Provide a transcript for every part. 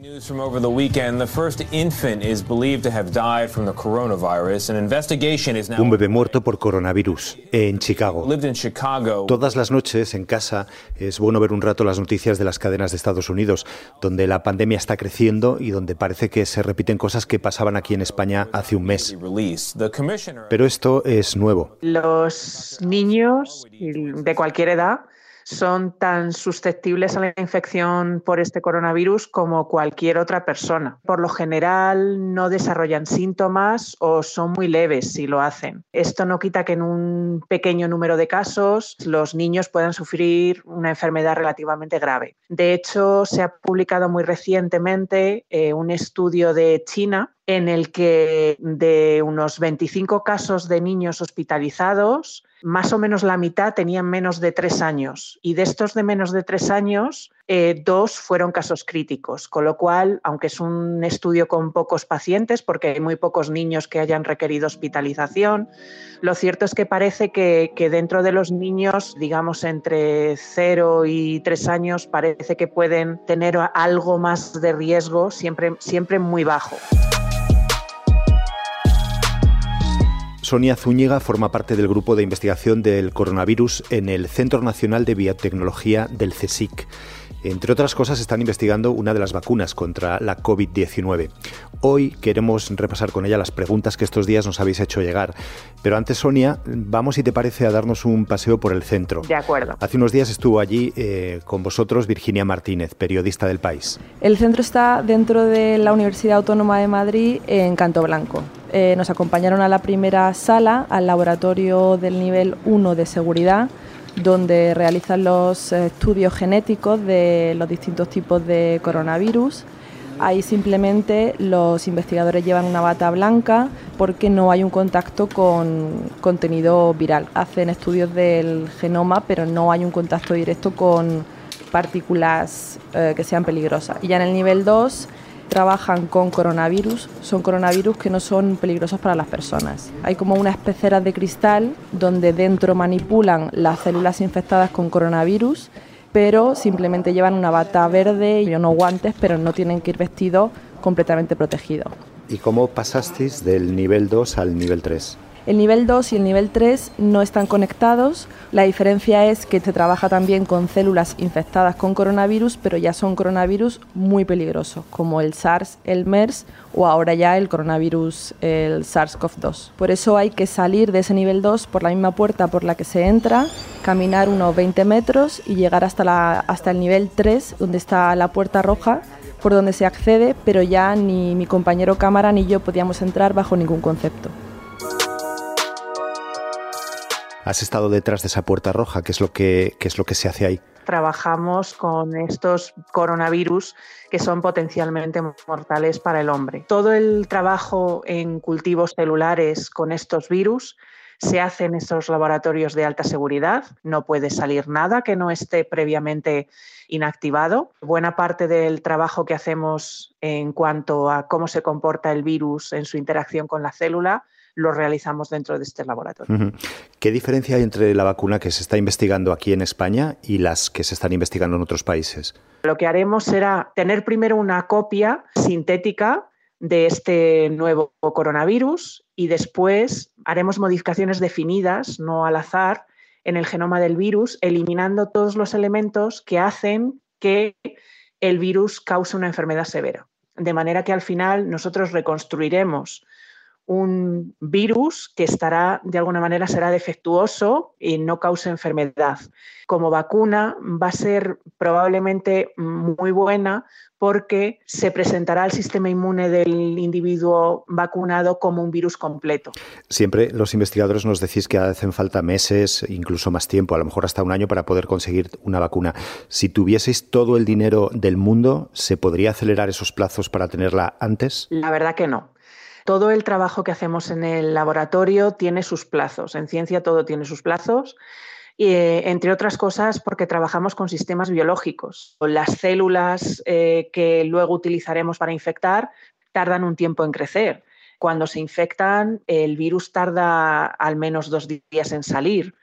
News from over the weekend. The first infant is believed to have died from the coronavirus. An investigation is now Un bebé muerto por coronavirus en Chicago. lived in Chicago. Todas las noches en casa es bueno ver un rato las noticias de las cadenas de Estados Unidos, donde la pandemia está creciendo y donde parece que se repiten cosas que pasaban aquí en España hace un mes. Pero esto es nuevo. Los niños de cualquier edad son tan susceptibles a la infección por este coronavirus como cualquier otra persona. Por lo general no desarrollan síntomas o son muy leves si lo hacen. Esto no quita que en un pequeño número de casos los niños puedan sufrir una enfermedad relativamente grave. De hecho, se ha publicado muy recientemente eh, un estudio de China en el que de unos 25 casos de niños hospitalizados, más o menos la mitad tenían menos de tres años y de estos de menos de tres años, eh, dos fueron casos críticos, con lo cual, aunque es un estudio con pocos pacientes, porque hay muy pocos niños que hayan requerido hospitalización, lo cierto es que parece que, que dentro de los niños, digamos entre cero y tres años, parece que pueden tener algo más de riesgo, siempre, siempre muy bajo. Sonia Zúñiga forma parte del grupo de investigación del coronavirus en el Centro Nacional de Biotecnología del CSIC. Entre otras cosas, están investigando una de las vacunas contra la COVID-19. Hoy queremos repasar con ella las preguntas que estos días nos habéis hecho llegar. Pero antes, Sonia, vamos, si te parece, a darnos un paseo por el centro. De acuerdo. Hace unos días estuvo allí eh, con vosotros Virginia Martínez, periodista del país. El centro está dentro de la Universidad Autónoma de Madrid, en Canto Blanco. Eh, nos acompañaron a la primera sala, al laboratorio del nivel 1 de seguridad, donde realizan los estudios genéticos de los distintos tipos de coronavirus. Ahí simplemente los investigadores llevan una bata blanca porque no hay un contacto con contenido viral. Hacen estudios del genoma, pero no hay un contacto directo con partículas eh, que sean peligrosas. Y ya en el nivel 2 trabajan con coronavirus, son coronavirus que no son peligrosos para las personas. Hay como unas peceras de cristal donde dentro manipulan las células infectadas con coronavirus, pero simplemente llevan una bata verde y unos guantes, pero no tienen que ir vestidos completamente protegidos. ¿Y cómo pasasteis del nivel 2 al nivel 3? El nivel 2 y el nivel 3 no están conectados. La diferencia es que se trabaja también con células infectadas con coronavirus, pero ya son coronavirus muy peligrosos, como el SARS, el MERS o ahora ya el coronavirus, el SARS-CoV-2. Por eso hay que salir de ese nivel 2 por la misma puerta por la que se entra, caminar unos 20 metros y llegar hasta, la, hasta el nivel 3, donde está la puerta roja, por donde se accede, pero ya ni mi compañero cámara ni yo podíamos entrar bajo ningún concepto. Has estado detrás de esa puerta roja, ¿qué es lo que, es lo que se hace ahí? Trabajamos con estos coronavirus que son potencialmente mortales para el hombre. Todo el trabajo en cultivos celulares con estos virus se hace en estos laboratorios de alta seguridad. No puede salir nada que no esté previamente inactivado. Buena parte del trabajo que hacemos en cuanto a cómo se comporta el virus en su interacción con la célula lo realizamos dentro de este laboratorio. ¿Qué diferencia hay entre la vacuna que se está investigando aquí en España y las que se están investigando en otros países? Lo que haremos será tener primero una copia sintética de este nuevo coronavirus y después haremos modificaciones definidas, no al azar, en el genoma del virus, eliminando todos los elementos que hacen que el virus cause una enfermedad severa. De manera que al final nosotros reconstruiremos un virus que estará, de alguna manera, será defectuoso y no cause enfermedad. Como vacuna va a ser probablemente muy buena porque se presentará al sistema inmune del individuo vacunado como un virus completo. Siempre los investigadores nos decís que hacen falta meses, incluso más tiempo, a lo mejor hasta un año para poder conseguir una vacuna. Si tuvieseis todo el dinero del mundo, ¿se podría acelerar esos plazos para tenerla antes? La verdad que no. Todo el trabajo que hacemos en el laboratorio tiene sus plazos. En ciencia todo tiene sus plazos. Y, eh, entre otras cosas porque trabajamos con sistemas biológicos. Las células eh, que luego utilizaremos para infectar tardan un tiempo en crecer. Cuando se infectan, el virus tarda al menos dos días en salir.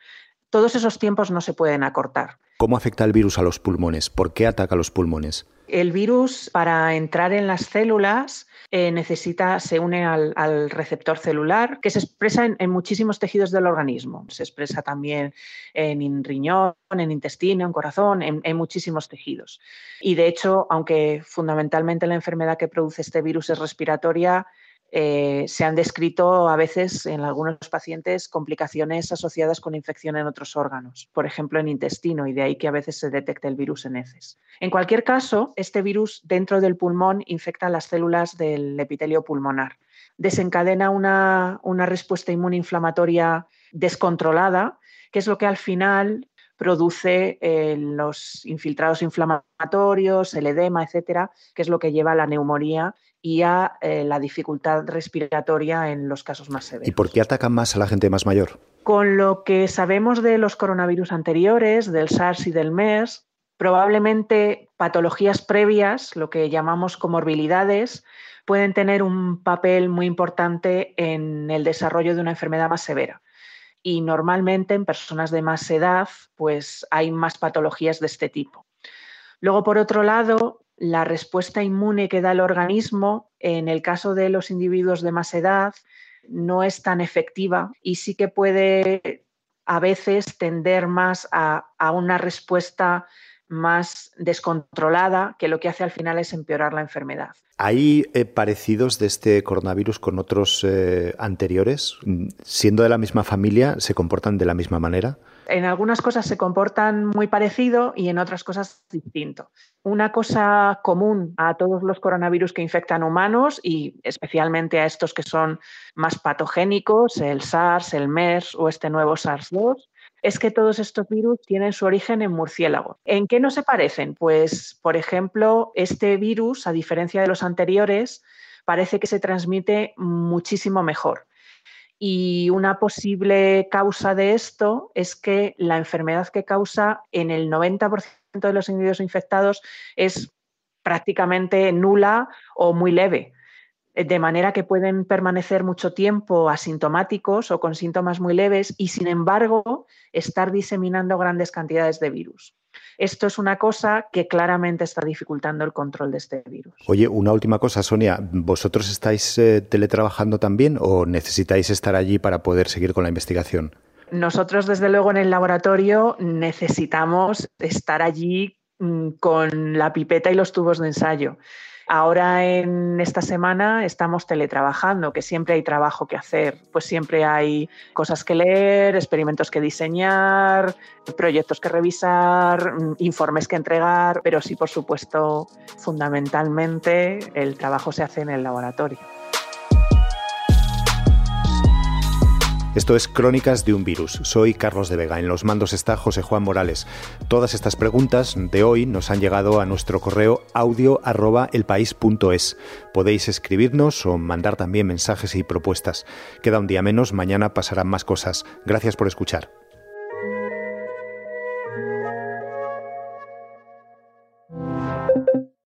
Todos esos tiempos no se pueden acortar. ¿Cómo afecta el virus a los pulmones? ¿Por qué ataca los pulmones? El virus, para entrar en las células, eh, necesita, se une al, receptor celular, que se expresa en, muchísimos tejidos del organismo. Se expresa también en riñón, en intestino, en corazón, en, en, muchísimos tejidos. Y de hecho, aunque fundamentalmente la enfermedad que produce este virus es respiratoria, eh, se han descrito a veces en algunos pacientes complicaciones asociadas con infección en otros órganos, por ejemplo en intestino, y de ahí que a veces se detecte el virus en heces. En cualquier caso, este virus dentro del pulmón infecta las células del epitelio pulmonar. Desencadena una, respuesta inmunoinflamatoria descontrolada, que es lo que al final produce eh, los infiltrados inflamatorios, el edema, etcétera, que es lo que lleva a la neumonía y a eh, la dificultad respiratoria en los casos más severos. ¿Y por qué atacan más a la gente más mayor? Con lo que sabemos de los coronavirus anteriores, del SARS y del MERS, probablemente patologías previas, lo que llamamos comorbilidades, pueden tener un papel muy importante en el desarrollo de una enfermedad más severa. Y normalmente en personas de más edad, pues hay más patologías de este tipo. Luego, por otro lado, la respuesta inmune que da el organismo, en el caso de los individuos de más edad, no es tan efectiva y sí que puede a veces tender más a, una respuesta más descontrolada, que lo que hace al final es empeorar la enfermedad. ¿Hay eh, parecidos de este coronavirus con otros eh, anteriores? Siendo de la misma familia, ¿se comportan de la misma manera? En algunas cosas se comportan muy parecido y en otras cosas distinto. Una cosa común a todos los coronavirus que infectan humanos y especialmente a estos que son más patogénicos, el SARS, el MERS o este nuevo SARS-2, es que todos estos virus tienen su origen en murciélagos. ¿En qué no se parecen? Pues, por ejemplo, este virus, a diferencia de los anteriores, parece que se transmite muchísimo mejor. Y una posible causa de esto es que la enfermedad que causa en el 90% de los individuos infectados es prácticamente nula o muy leve de manera que pueden permanecer mucho tiempo asintomáticos o con síntomas muy leves y, sin embargo, estar diseminando grandes cantidades de virus. Esto es una cosa que claramente está dificultando el control de este virus. Oye, una última cosa, Sonia. ¿Vosotros estáis eh, teletrabajando también o necesitáis estar allí para poder seguir con la investigación? Nosotros, desde luego, en el laboratorio necesitamos estar allí mm, con la pipeta y los tubos de ensayo. Ahora en esta semana estamos teletrabajando, que siempre hay trabajo que hacer, pues siempre hay cosas que leer, experimentos que diseñar, proyectos que revisar, mm, informes que entregar, pero sí, por supuesto, fundamentalmente el trabajo se hace en el laboratorio. Esto es Crónicas de un virus. Soy Carlos de Vega. En los mandos está José Juan Morales. Todas estas preguntas de hoy nos han llegado a nuestro correo audio@elpaís.es. Podéis escribirnos o mandar también mensajes y propuestas. Queda un día menos, mañana pasarán más cosas. Gracias por escuchar.